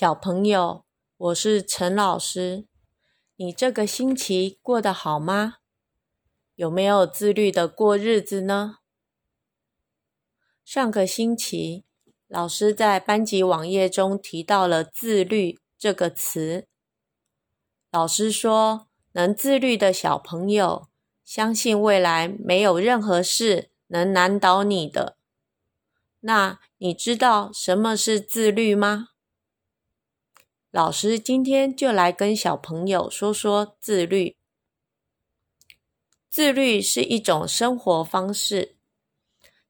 小朋友，我是陈老师。你这个星期过得好吗？有没有自律的过日子呢？上个星期，老师在班级网页中提到了“自律”这个词。老师说，能自律的小朋友，相信未来没有任何事能难倒你的。那你知道什么是自律吗？老师今天就来跟小朋友说说自律。自律是一种生活方式，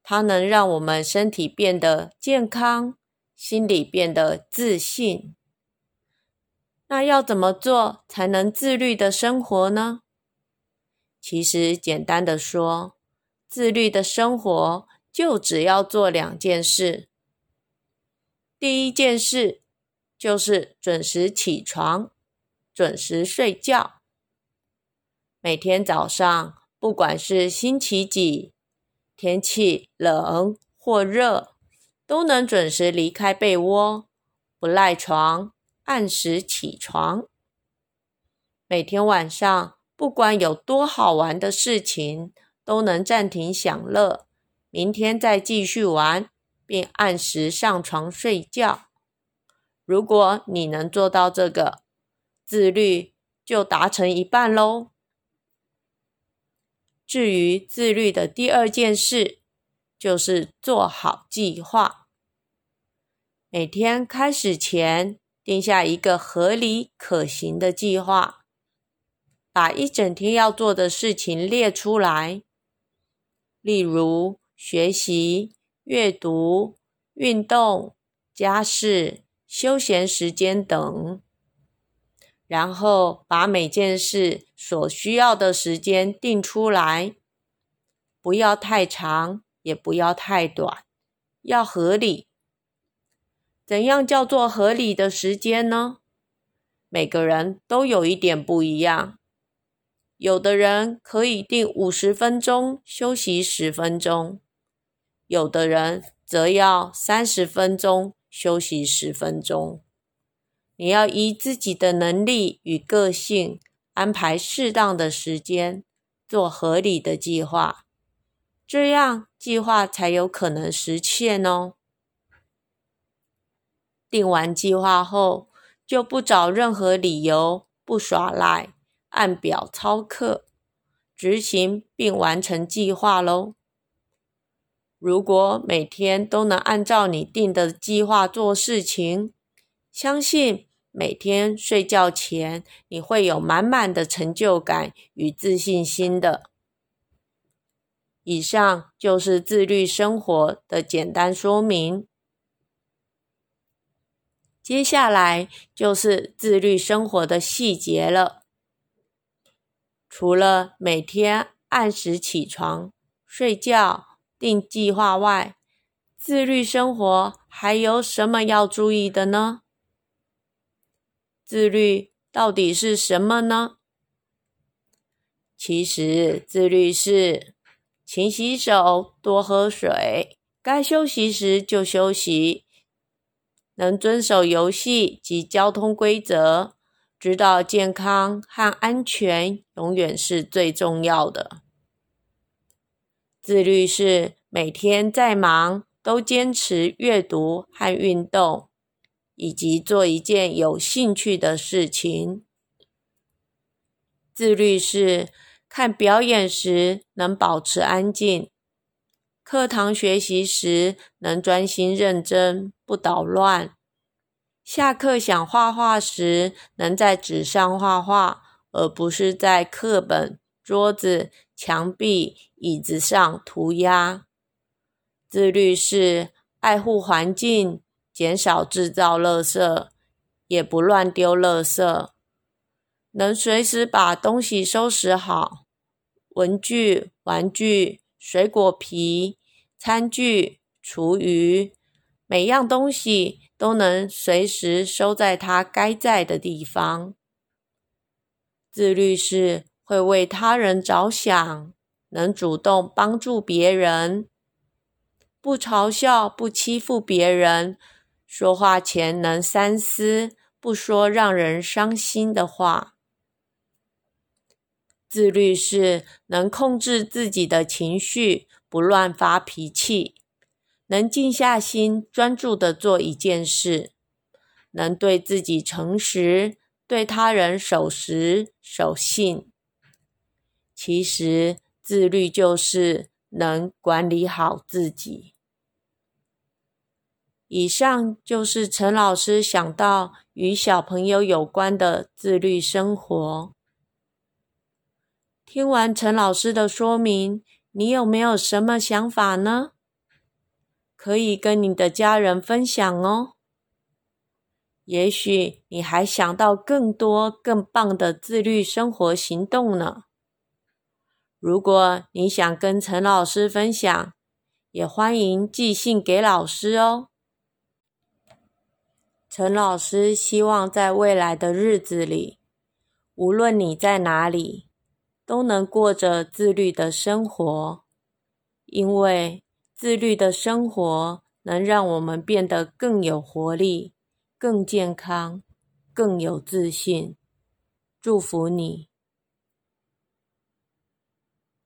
它能让我们身体变得健康，心里变得自信。那要怎么做才能自律的生活呢？其实简单的说，自律的生活就只要做两件事。第一件事。就是准时起床，准时睡觉。每天早上，不管是星期几，天气冷或热，都能准时离开被窝，不赖床，按时起床。每天晚上，不管有多好玩的事情，都能暂停享乐，明天再继续玩，并按时上床睡觉。如果你能做到这个，自律就达成一半喽。至于自律的第二件事，就是做好计划。每天开始前，定下一个合理可行的计划，把一整天要做的事情列出来，例如学习、阅读、运动、家事。休闲时间等，然后把每件事所需要的时间定出来，不要太长，也不要太短，要合理。怎样叫做合理的时间呢？每个人都有一点不一样，有的人可以定五十分钟，休息十分钟；有的人则要三十分钟。休息十分钟，你要依自己的能力与个性安排适当的时间，做合理的计划，这样计划才有可能实现哦。定完计划后，就不找任何理由不耍赖，按表操课，执行并完成计划喽。如果每天都能按照你定的计划做事情，相信每天睡觉前你会有满满的成就感与自信心的。以上就是自律生活的简单说明。接下来就是自律生活的细节了。除了每天按时起床、睡觉。定计划外，自律生活还有什么要注意的呢？自律到底是什么呢？其实，自律是勤洗手、多喝水，该休息时就休息，能遵守游戏及交通规则，知道健康和安全永远是最重要的。自律是每天再忙都坚持阅读和运动，以及做一件有兴趣的事情。自律是看表演时能保持安静，课堂学习时能专心认真不捣乱，下课想画画时能在纸上画画，而不是在课本。桌子、墙壁、椅子上涂鸦。自律是爱护环境，减少制造垃圾，也不乱丢垃圾，能随时把东西收拾好。文具、玩具、水果皮、餐具、厨余，每样东西都能随时收在它该在的地方。自律是。会为他人着想，能主动帮助别人，不嘲笑、不欺负别人，说话前能三思，不说让人伤心的话。自律是能控制自己的情绪，不乱发脾气，能静下心专注的做一件事，能对自己诚实，对他人守时守信。其实，自律就是能管理好自己。以上就是陈老师想到与小朋友有关的自律生活。听完陈老师的说明，你有没有什么想法呢？可以跟你的家人分享哦。也许你还想到更多更棒的自律生活行动呢。如果你想跟陈老师分享，也欢迎寄信给老师哦。陈老师希望在未来的日子里，无论你在哪里。都能过着自律的生活，因为自律的生活能让我们变得更有活力、更健康、更有自信。祝福你。